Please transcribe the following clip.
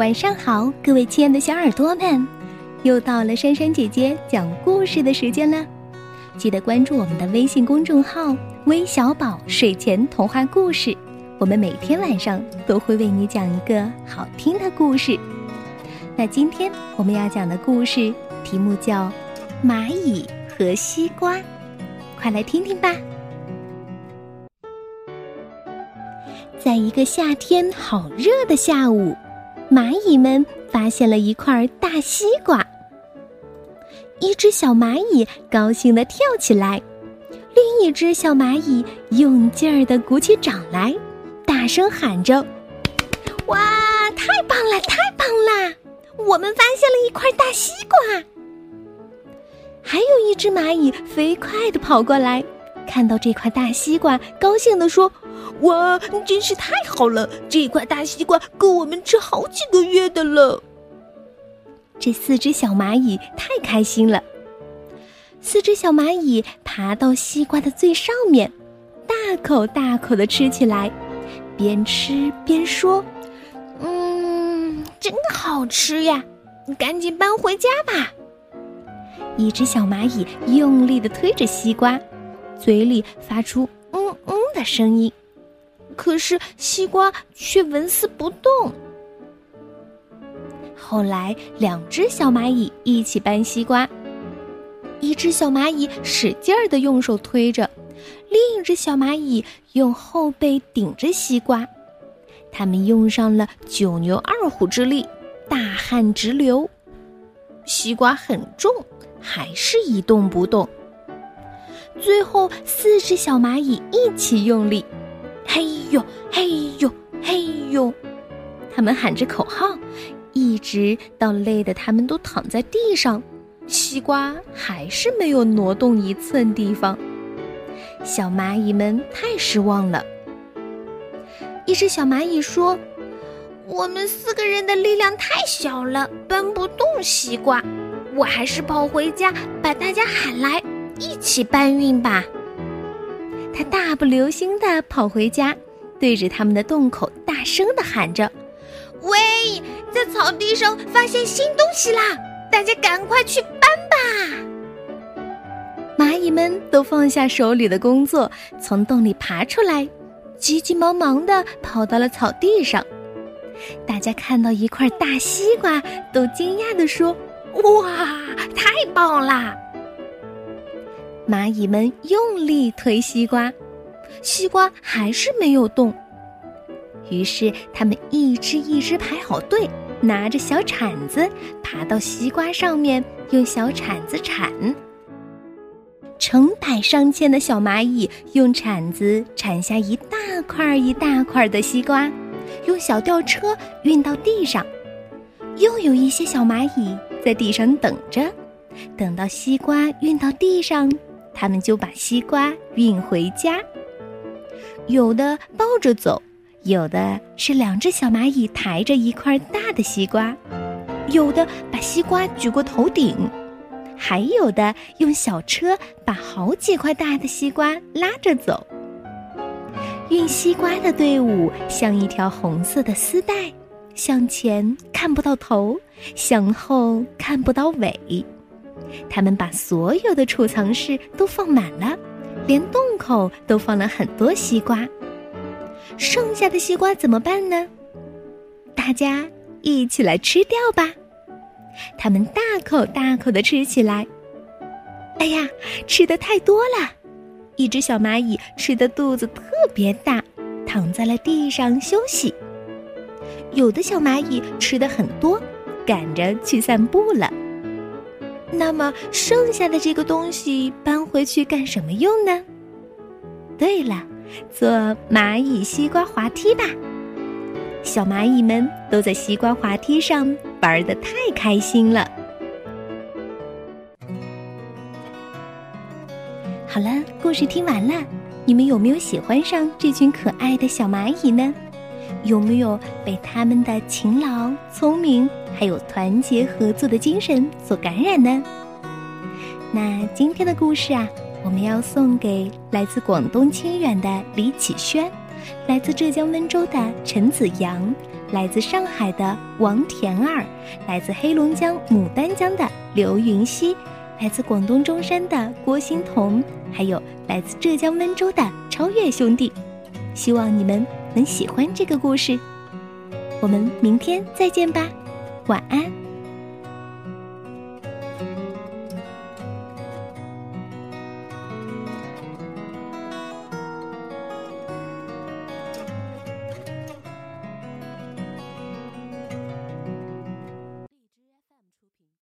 晚上好，各位亲爱的小耳朵们，又到了珊珊姐姐讲故事的时间了。记得关注我们的微信公众号“微小宝睡前童话故事”，我们每天晚上都会为你讲一个好听的故事。那今天我们要讲的故事题目叫《蚂蚁和西瓜》，快来听听吧。在一个夏天好热的下午。蚂蚁们发现了一块大西瓜，一只小蚂蚁高兴地跳起来，另一只小蚂蚁用劲儿地鼓起掌来，大声喊着：“哇，太棒了，太棒了！我们发现了一块大西瓜！”还有一只蚂蚁飞快地跑过来，看到这块大西瓜，高兴地说。哇，真是太好了！这块大西瓜够我们吃好几个月的了。这四只小蚂蚁太开心了。四只小蚂蚁爬到西瓜的最上面，大口大口的吃起来，边吃边说：“嗯，真好吃呀！赶紧搬回家吧。”一只小蚂蚁用力的推着西瓜，嘴里发出“嗯嗯”的声音。可是西瓜却纹丝不动。后来，两只小蚂蚁一起搬西瓜，一只小蚂蚁使劲儿的用手推着，另一只小蚂蚁用后背顶着西瓜。他们用上了九牛二虎之力，大汗直流。西瓜很重，还是一动不动。最后，四只小蚂蚁一起用力。嘿呦嘿呦嘿呦，他们喊着口号，一直到累得他们都躺在地上，西瓜还是没有挪动一寸地方。小蚂蚁们太失望了。一只小蚂蚁说：“我们四个人的力量太小了，搬不动西瓜，我还是跑回家把大家喊来，一起搬运吧。”他大步流星地跑回家，对着他们的洞口大声地喊着：“喂，在草地上发现新东西啦！大家赶快去搬吧！”蚂蚁们都放下手里的工作，从洞里爬出来，急急忙忙地跑到了草地上。大家看到一块大西瓜，都惊讶地说：“哇，太棒啦！”蚂蚁们用力推西瓜，西瓜还是没有动。于是，他们一只一只排好队，拿着小铲子爬到西瓜上面，用小铲子铲。成百上千的小蚂蚁用铲子铲下一大块一大块的西瓜，用小吊车运到地上。又有一些小蚂蚁在地上等着，等到西瓜运到地上。他们就把西瓜运回家，有的抱着走，有的是两只小蚂蚁抬着一块大的西瓜，有的把西瓜举过头顶，还有的用小车把好几块大的西瓜拉着走。运西瓜的队伍像一条红色的丝带，向前看不到头，向后看不到尾。他们把所有的储藏室都放满了，连洞口都放了很多西瓜。剩下的西瓜怎么办呢？大家一起来吃掉吧！他们大口大口的吃起来。哎呀，吃的太多了！一只小蚂蚁吃的肚子特别大，躺在了地上休息。有的小蚂蚁吃的很多，赶着去散步了。那么剩下的这个东西搬回去干什么用呢？对了，坐蚂蚁西瓜滑梯吧！小蚂蚁们都在西瓜滑梯上玩的太开心了。好了，故事听完了，你们有没有喜欢上这群可爱的小蚂蚁呢？有没有被他们的勤劳、聪明，还有团结合作的精神所感染呢？那今天的故事啊，我们要送给来自广东清远的李启轩，来自浙江温州的陈子阳，来自上海的王田儿，来自黑龙江牡丹江的刘云熙，来自广东中山的郭欣彤，还有来自浙江温州的超越兄弟。希望你们能喜欢这个故事。我们明天再见吧，晚安。